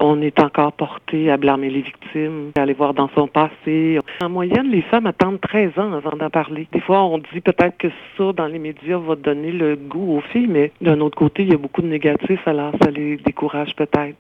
On est encore porté à blâmer les victimes, à aller voir dans son passé. En moyenne, les femmes attendent 13 ans avant d'en parler. Des fois, on dit peut-être que ça, dans les médias, va donner le goût aux filles, mais d'un autre côté, il y a beaucoup de négatifs, alors ça les décourage peut-être.